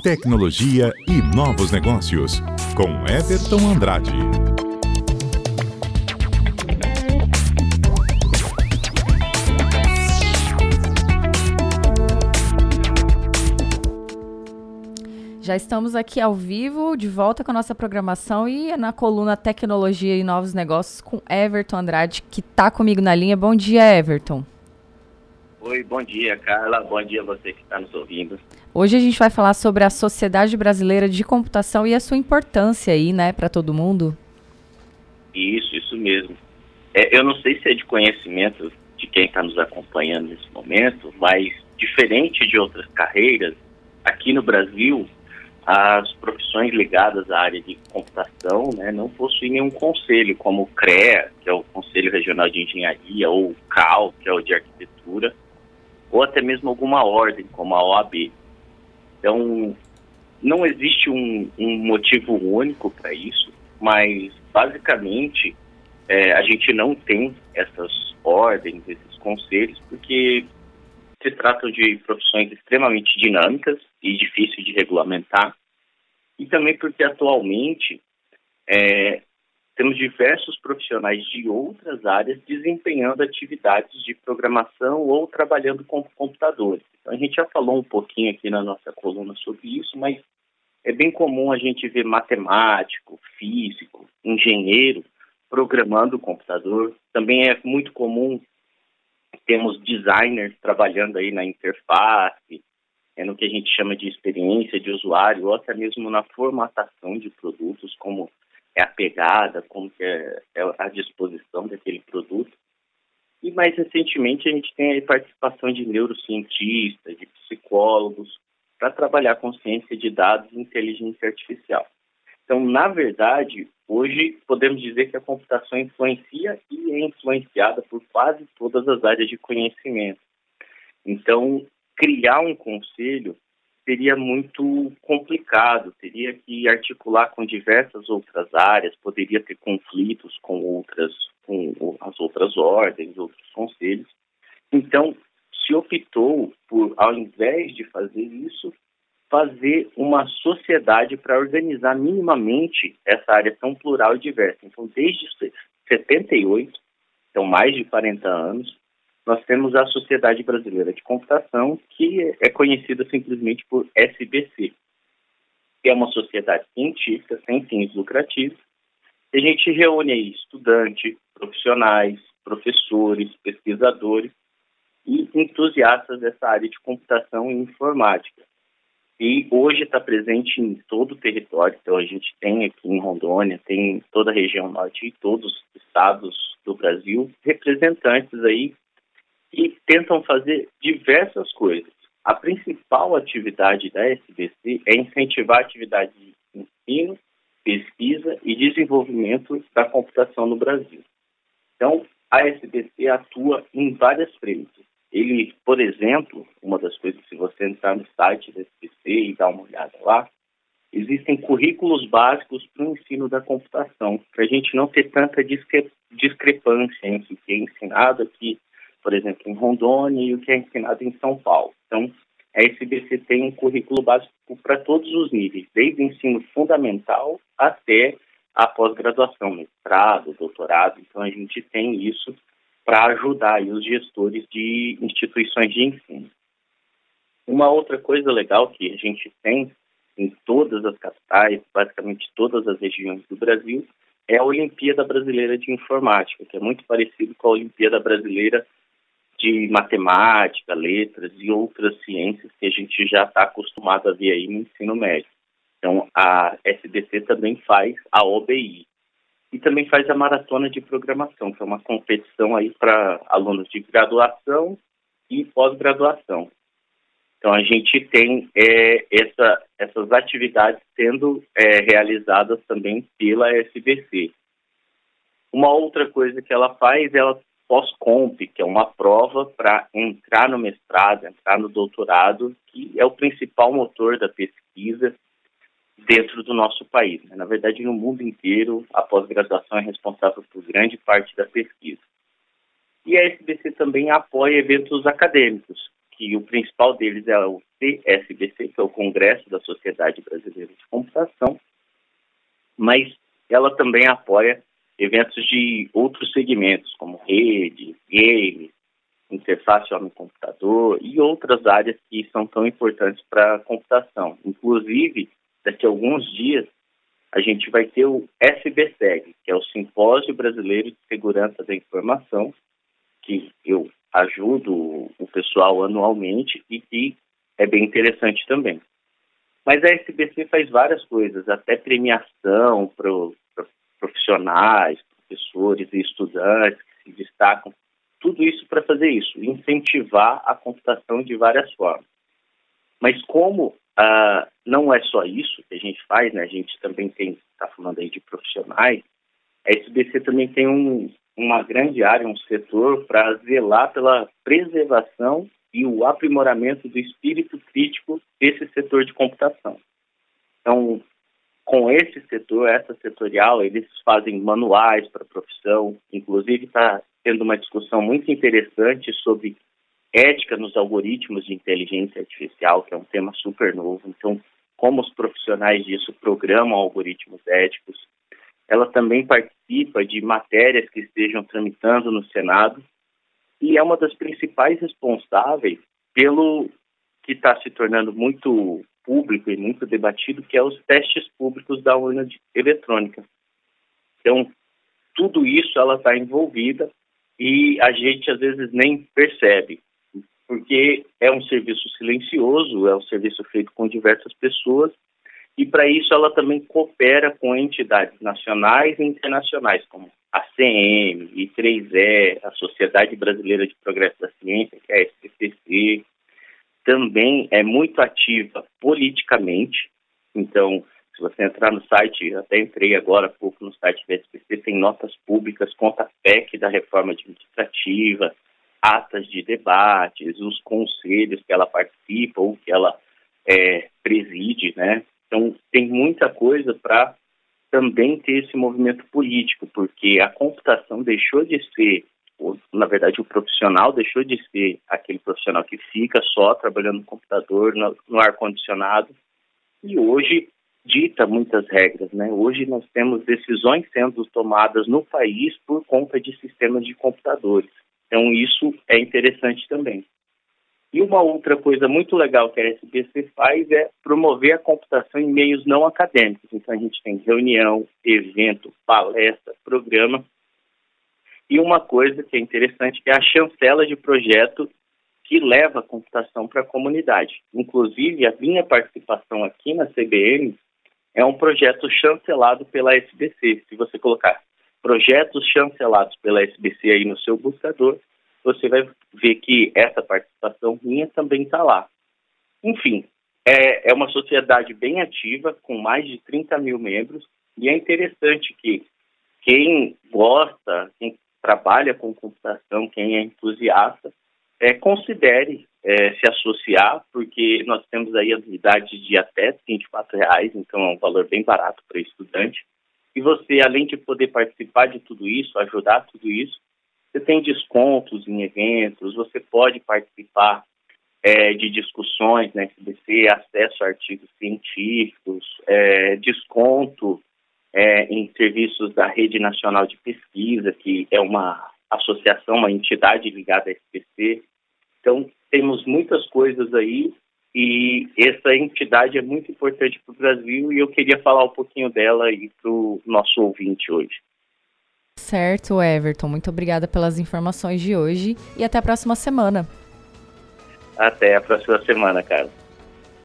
tecnologia e novos negócios, com Everton Andrade. Já estamos aqui ao vivo, de volta com a nossa programação e na coluna Tecnologia e Novos Negócios com Everton Andrade, que está comigo na linha. Bom dia, Everton. Oi, bom dia, Carla. Bom dia a você que está nos ouvindo. Hoje a gente vai falar sobre a Sociedade Brasileira de Computação e a sua importância aí, né, para todo mundo. Isso, isso mesmo. É, eu não sei se é de conhecimento de quem está nos acompanhando nesse momento, mas diferente de outras carreiras, aqui no Brasil, as profissões ligadas à área de computação né, não possuem nenhum conselho, como o CREA, que é o Conselho Regional de Engenharia, ou o CAL, que é o de Arquitetura, ou até mesmo alguma ordem, como a OAB. Então, não existe um, um motivo único para isso, mas basicamente é, a gente não tem essas ordens, esses conselhos, porque se tratam de profissões extremamente dinâmicas e difíceis de regulamentar, e também porque atualmente é, temos diversos profissionais de outras áreas desempenhando atividades de programação ou trabalhando com computadores. Então, a gente já falou um pouquinho aqui na nossa coluna sobre isso, mas é bem comum a gente ver matemático, físico, engenheiro programando o computador. Também é muito comum temos designers trabalhando aí na interface, é no que a gente chama de experiência de usuário, ou até mesmo na formatação de produtos, como é a pegada, como é, é a disposição daquele produto. E mais recentemente a gente tem a participação de neurocientistas, de psicólogos, para trabalhar com ciência de dados e inteligência artificial. Então, na verdade, hoje podemos dizer que a computação influencia e é influenciada por quase todas as áreas de conhecimento. Então, criar um conselho seria muito complicado, teria que articular com diversas outras áreas, poderia ter conflitos com outras, com as outras ordens, outros conselhos. Então, se optou por, ao invés de fazer isso, fazer uma sociedade para organizar minimamente essa área tão plural e diversa. Então, desde 78, então mais de 40 anos, nós temos a Sociedade Brasileira de Computação, que é conhecida simplesmente por SBC, que é uma sociedade científica sem fins lucrativos. E a gente reúne aí estudantes, profissionais, professores, pesquisadores e entusiastas dessa área de computação e informática. E hoje está presente em todo o território, então a gente tem aqui em Rondônia, tem em toda a região norte e todos os estados do Brasil representantes aí e tentam fazer diversas coisas. A principal atividade da SBC é incentivar a atividade de ensino, pesquisa e desenvolvimento da computação no Brasil. Então, a SBC atua em várias frentes. Ele, por exemplo, uma das coisas, se você entrar no site da SBC e dar uma olhada lá, existem currículos básicos para o ensino da computação, para a gente não ter tanta discrepância entre o que é ensinado aqui por exemplo, em Rondônia e o que é ensinado em São Paulo. Então, a SBC tem um currículo básico para todos os níveis, desde ensino fundamental até a pós-graduação, mestrado, doutorado. Então, a gente tem isso para ajudar os gestores de instituições de ensino. Uma outra coisa legal que a gente tem em todas as capitais, basicamente todas as regiões do Brasil, é a Olimpíada Brasileira de Informática, que é muito parecido com a Olimpíada Brasileira de matemática, letras e outras ciências que a gente já está acostumado a ver aí no ensino médio. Então, a SDC também faz a OBI e também faz a maratona de programação, que é uma competição aí para alunos de graduação e pós-graduação. Então, a gente tem é, essa, essas atividades sendo é, realizadas também pela SBC. Uma outra coisa que ela faz, ela pós-comp, que é uma prova para entrar no mestrado, entrar no doutorado, que é o principal motor da pesquisa dentro do nosso país. Né? Na verdade, no mundo inteiro, a pós-graduação é responsável por grande parte da pesquisa. E a SBC também apoia eventos acadêmicos, que o principal deles é o CSBC, que é o Congresso da Sociedade Brasileira de Computação, mas ela também apoia eventos de outros segmentos, como rede, games, interface homem-computador e outras áreas que são tão importantes para a computação. Inclusive, daqui a alguns dias, a gente vai ter o SBSEG, que é o Simpósio Brasileiro de Segurança da Informação, que eu ajudo o pessoal anualmente e que é bem interessante também. Mas a SBC faz várias coisas, até premiação para profissionais, professores e estudantes que se destacam tudo isso para fazer isso, incentivar a computação de várias formas. Mas como ah, não é só isso que a gente faz, né? A gente também tem, está falando aí de profissionais, a SBC também tem um, uma grande área, um setor para zelar pela preservação e o aprimoramento do espírito crítico desse setor de computação. Então, com esse setor, essa setorial, eles fazem manuais para a profissão, inclusive está tendo uma discussão muito interessante sobre ética nos algoritmos de inteligência artificial, que é um tema super novo. Então, como os profissionais disso programam algoritmos éticos. Ela também participa de matérias que estejam tramitando no Senado e é uma das principais responsáveis pelo que está se tornando muito público e muito debatido, que é os testes públicos da urna eletrônica. Então, tudo isso ela está envolvida e a gente às vezes nem percebe, porque é um serviço silencioso, é um serviço feito com diversas pessoas e para isso ela também coopera com entidades nacionais e internacionais, como a CM, I3E, a Sociedade Brasileira de Progresso da Ciência, que é a SPCC, também é muito ativa politicamente, então se você entrar no site, até entrei agora há pouco no site da SPC, tem notas públicas, conta PEC da reforma administrativa, atas de debates, os conselhos que ela participa ou que ela é, preside, né? Então, tem muita coisa para também ter esse movimento político, porque a computação deixou de ser, na verdade, o profissional deixou de ser aquele profissional que fica só trabalhando no computador, no, no ar-condicionado, e hoje dita muitas regras, né? Hoje nós temos decisões sendo tomadas no país por conta de sistemas de computadores. Então isso é interessante também. E uma outra coisa muito legal que a SBC faz é promover a computação em meios não acadêmicos. Então a gente tem reunião, evento, palestra, programa. E uma coisa que é interessante é a chancela de projeto que leva a computação para a comunidade. Inclusive, a minha participação aqui na CBN é um projeto chancelado pela SBC. Se você colocar projetos chancelados pela SBC aí no seu buscador, você vai ver que essa participação minha também está lá. Enfim, é, é uma sociedade bem ativa, com mais de 30 mil membros, e é interessante que quem gosta, quem trabalha com computação, quem é entusiasta, é, considere é, se associar, porque nós temos aí anuidade de até 24 reais, então é um valor bem barato para estudante. E você, além de poder participar de tudo isso, ajudar tudo isso, você tem descontos em eventos, você pode participar é, de discussões na SBC, acesso a artigos científicos, é, desconto é, em serviços da Rede Nacional de Pesquisa, que é uma associação, uma entidade ligada à SBC. Então, temos muitas coisas aí e essa entidade é muito importante para o Brasil e eu queria falar um pouquinho dela e para o nosso ouvinte hoje. Certo, Everton. Muito obrigada pelas informações de hoje e até a próxima semana. Até a próxima semana, Carlos.